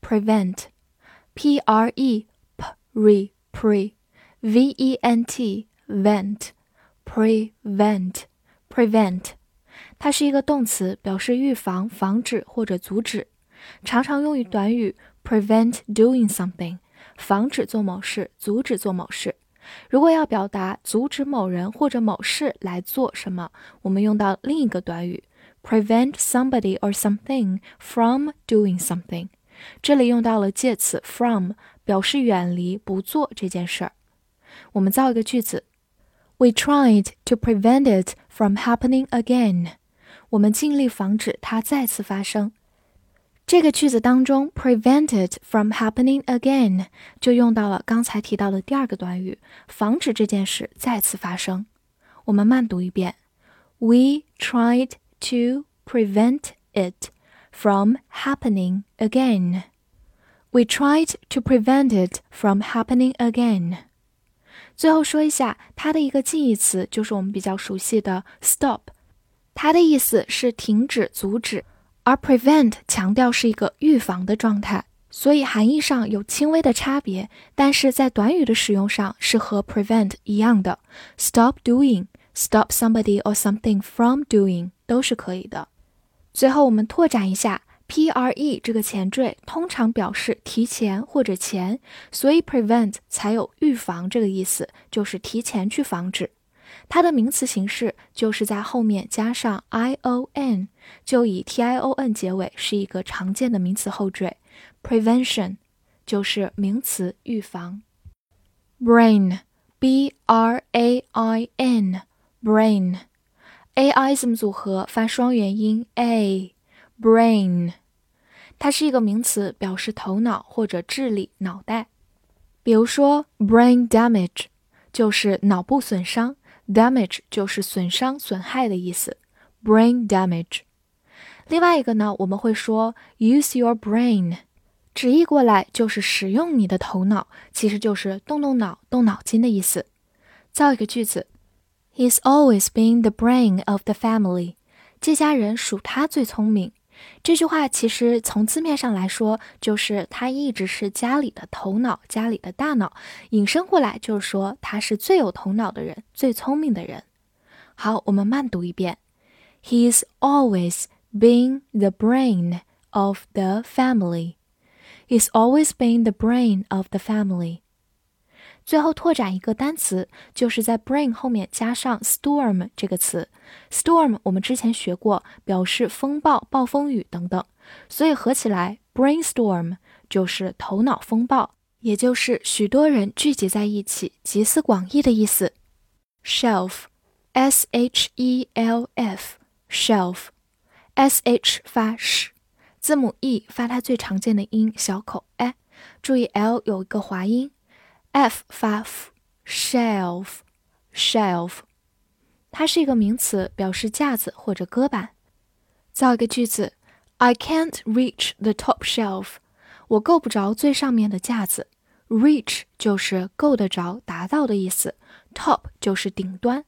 prevent, p r e p re pre v e n t vent prevent prevent，它是一个动词，表示预防、防止或者阻止，常常用于短语 prevent doing something，防止做某事，阻止做某事。如果要表达阻止某人或者某事来做什么，我们用到另一个短语 prevent somebody or something from doing something。 这里用到了介词 from，表示远离、不做这件事儿。我们造一个句子：We tried to prevent it from happening again。我们尽力防止它再次发生。这个句子当中，prevent it from happening again 就用到了刚才提到的第二个短语，防止这件事再次发生。我们慢读一遍：We tried to prevent it。from happening again. We tried to prevent it from happening again. 最后说一下，它的一个近义词就是我们比较熟悉的 stop，它的意思是停止、阻止，而 prevent 强调是一个预防的状态，所以含义上有轻微的差别，但是在短语的使用上是和 prevent 一样的，stop doing、stop somebody or something from doing 都是可以的。 最后，我们拓展一下，pre 这个前缀通常表示提前或者前，所以 prevent 才有预防这个意思，就是提前去防止。它的名词形式就是在后面加上 ion，就以 tion 结尾，是一个常见的名词后缀。prevention 就是名词预防。brain，b r a i n，brain。A I 字母组合发双元音 a，brain，它是一个名词，表示头脑或者智力、脑袋。比如说 brain damage 就是脑部损伤，damage 就是损伤、损害的意思。brain damage。另外一个呢，我们会说 use your brain，直译过来就是使用你的头脑，其实就是动动脑、动脑筋的意思。造一个句子。He's always been the brain of the family。这家人属他最聪明。这句话其实从字面上来说，就是他一直是家里的头脑，家里的大脑。引申过来就是说他是最有头脑的人，最聪明的人。好，我们慢读一遍。He's always been the brain of the family. He's always been the brain of the family. 最后拓展一个单词，就是在 brain 后面加上 storm 这个词。storm 我们之前学过，表示风暴、暴风雨等等，所以合起来 brainstorm 就是头脑风暴，也就是许多人聚集在一起，集思广益的意思。shelf，s h e l f，shelf，s h 发 sh，字母 e 发它最常见的音小口 a，注意 l 有一个滑音。f 发 f，shelf，shelf，它是一个名词，表示架子或者搁板。造一个句子：I can't reach the top shelf。我够不着最上面的架子。reach 就是够得着、达到的意思，top 就是顶端。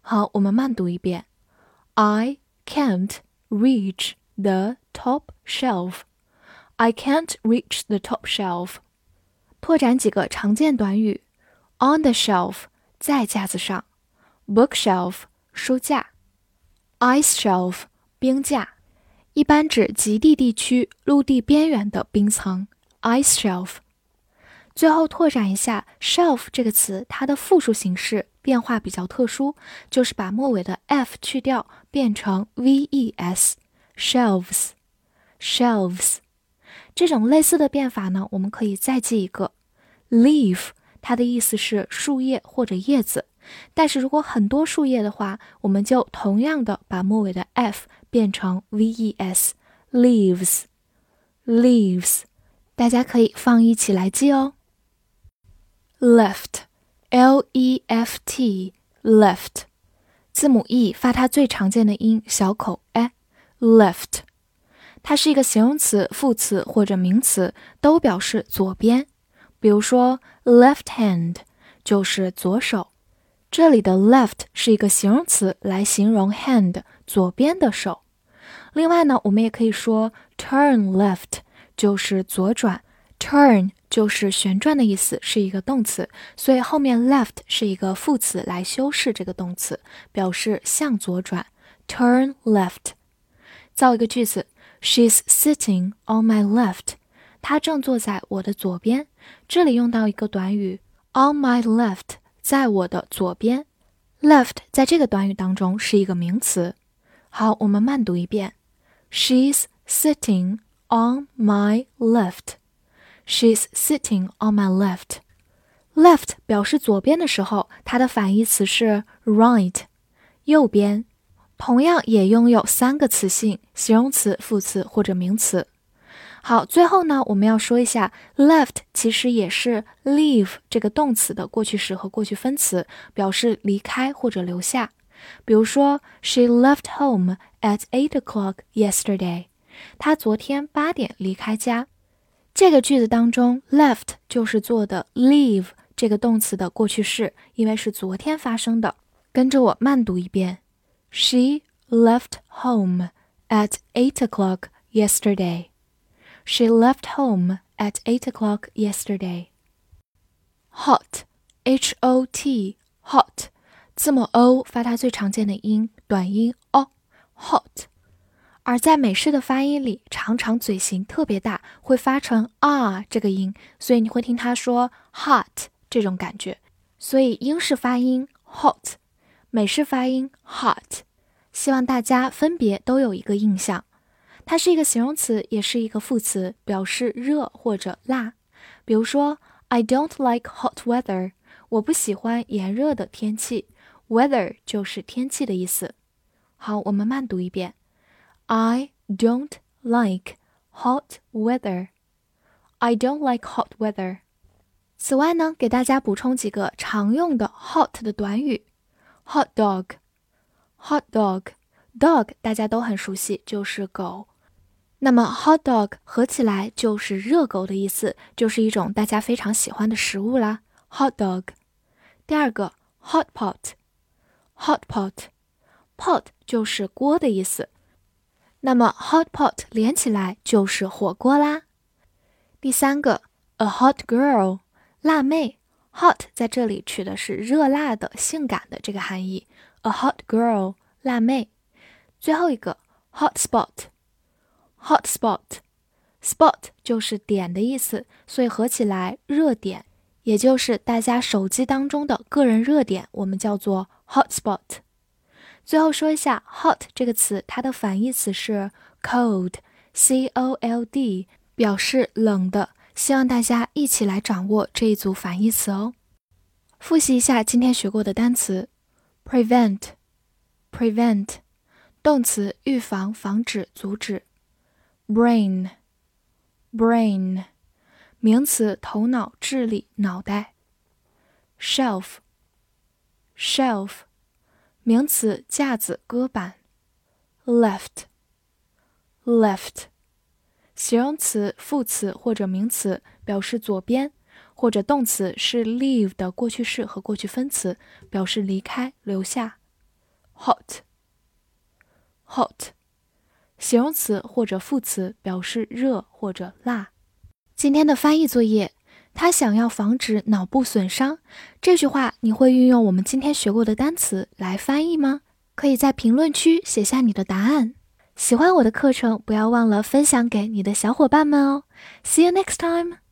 好，我们慢读一遍：I can't reach the top shelf。I can't reach the top shelf。 拓展几个常见短语。：on the shelf，在架子上。；bookshelf，书架。；ice shelf，冰架，一般指极地地区陆地边缘的冰层。；ice shelf。最后拓展一下，shelf 这个词，它的复数形式变化比较特殊，就是把末尾的 f 去掉，变成 ves，shelves，shelves。这种类似的变法呢，我们可以再记一个。Leaf，它的意思是树叶或者叶子，但是如果很多树叶的话，我们就同样的把末尾的 f 变成 v e s，leaves，leaves，大家可以放一起来记哦。left，L-E-F-T，left，字母 e 发它最常见的音小口 a，left，它是一个形容词、副词或者名词，都表示左边。比如说 left hand 就是左手，这里的 left 是一个形容词来形容 hand 左边的手。另外呢，我们也可以说 turn left 就是左转，turn 就是旋转的意思，是一个动词，所以后面 left 是一个副词来修饰这个动词，表示向左转。turn left。造一个句子，She's sitting on my left。她正坐在我的左边。这里用到一个短语 on my left，在我的左边。left 在这个短语当中是一个名词。好，我们慢读一遍：She's sitting on my left. She's sitting on my left. Left 表示左边的时候，它的反义词是 right，右边。同样也拥有三个词性：形容词、副词或者名词。好，最后呢，我们要说一下，left 其实也是 leave 这个动词的过去时和过去分词，表示离开或者留下。比如说，She left home at eight o'clock yesterday。她昨天八点离开家。这个句子当中，left 就是做的 leave 这个动词的过去式，因为是昨天发生的。跟着我慢读一遍 ：She left home at eight o'clock yesterday。She left home at eight o'clock yesterday. Hot, H-O-T, hot，字母 o 发它最常见的音短音 o，hot。而在美式的发音里，常常嘴型特别大，会发成 r 这个音，所以你会听他说 hot 这种感觉。所以英式发音 hot， 美式发音 hot。希望大家分别都有一个印象。它是一个形容词，也是一个副词，表示热或者辣。比如说，I don't like hot weather，我不喜欢炎热的天气。Weather 就是天气的意思。好，我们慢读一遍：I don't like hot weather。I don't like hot weather。此外呢，给大家补充几个常用的 hot 的短语：hot dog，hot dog，dog 大家都很熟悉，就是狗。那么，hot dog 合起来就是热狗的意思，就是一种大家非常喜欢的食物啦。hot dog。第二个，hot pot，hot pot，pot 就是锅的意思。那么，hot pot 连起来就是火锅啦。第三个，a hot girl，辣妹。Hot 在这里取的是热辣的、性感的这个含义。a hot girl，辣妹。最后一个，hot spot。Hot spot，spot 就是点的意思，所以合起来热点，也就是大家手机当中的个人热点，我们叫做 hot spot。最后说一下 hot 这个词，它的反义词是 cold，c o l d，表示冷的。希望大家一起来掌握这一组反义词哦。复习一下今天学过的单词：prevent，prevent，动词，预防、防止、阻止。brain brain 名词头脑智力脑袋 shelf shelf 名词架子搁板 left left 形容词副词或者名词表示左边或者动词是 leave 的过去式和过去分词表示离开留下 hot hot 形容词或者副词表示热或者辣。今天的翻译作业，他想要防止脑部损伤。这句话你会运用我们今天学过的单词来翻译吗？可以在评论区写下你的答案。喜欢我的课程，不要忘了分享给你的小伙伴们哦。See you next time.